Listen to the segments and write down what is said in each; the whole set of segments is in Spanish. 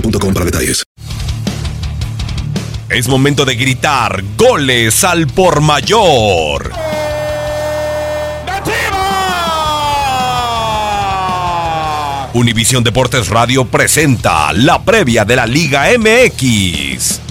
para detalles. Es momento de gritar goles al por mayor. Univisión Deportes Radio presenta la previa de la Liga MX.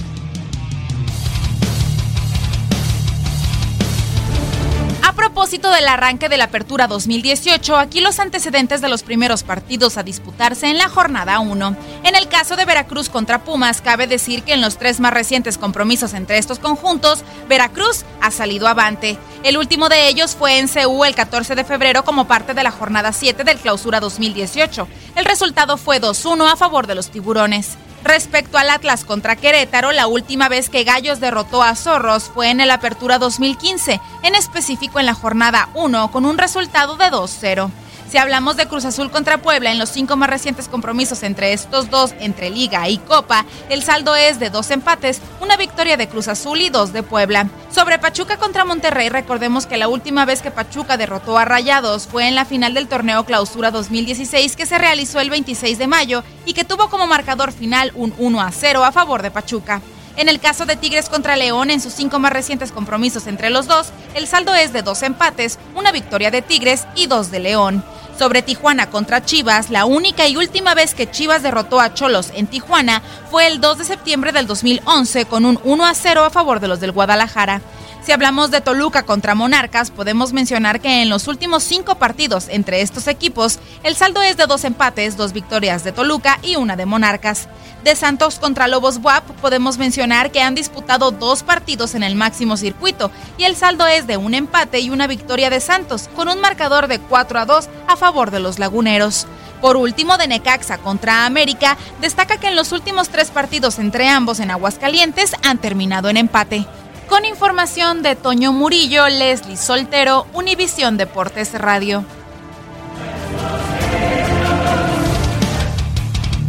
Propósito del arranque de la Apertura 2018, aquí los antecedentes de los primeros partidos a disputarse en la jornada 1. En el caso de Veracruz contra Pumas, cabe decir que en los tres más recientes compromisos entre estos conjuntos, Veracruz ha salido avante. El último de ellos fue en CU el 14 de febrero como parte de la jornada 7 del Clausura 2018. El resultado fue 2-1 a favor de los tiburones. Respecto al Atlas contra Querétaro, la última vez que Gallos derrotó a Zorros fue en el Apertura 2015, en específico en la jornada 1, con un resultado de 2-0. Si hablamos de Cruz Azul contra Puebla en los cinco más recientes compromisos entre estos dos, entre Liga y Copa, el saldo es de dos empates, una victoria de Cruz Azul y dos de Puebla. Sobre Pachuca contra Monterrey, recordemos que la última vez que Pachuca derrotó a Rayados fue en la final del torneo Clausura 2016 que se realizó el 26 de mayo y que tuvo como marcador final un 1 a 0 a favor de Pachuca. En el caso de Tigres contra León, en sus cinco más recientes compromisos entre los dos, el saldo es de dos empates, una victoria de Tigres y dos de León. Sobre Tijuana contra Chivas, la única y última vez que Chivas derrotó a Cholos en Tijuana fue el 2 de septiembre del 2011 con un 1 a 0 a favor de los del Guadalajara. Si hablamos de Toluca contra Monarcas, podemos mencionar que en los últimos cinco partidos entre estos equipos, el saldo es de dos empates, dos victorias de Toluca y una de Monarcas. De Santos contra Lobos WAP, podemos mencionar que han disputado dos partidos en el máximo circuito y el saldo es de un empate y una victoria de Santos, con un marcador de 4 a 2 a favor de los laguneros. Por último, de Necaxa contra América, destaca que en los últimos tres partidos entre ambos en Aguascalientes han terminado en empate. Con información de Toño Murillo, Leslie Soltero, Univisión Deportes Radio.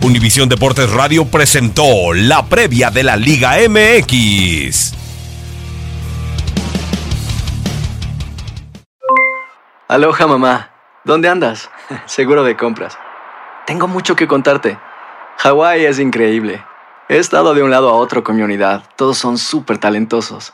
Univisión Deportes Radio presentó la previa de la Liga MX. Aloha mamá, ¿dónde andas? Seguro de compras. Tengo mucho que contarte. Hawái es increíble. He estado de un lado a otro con mi unidad. Todos son súper talentosos.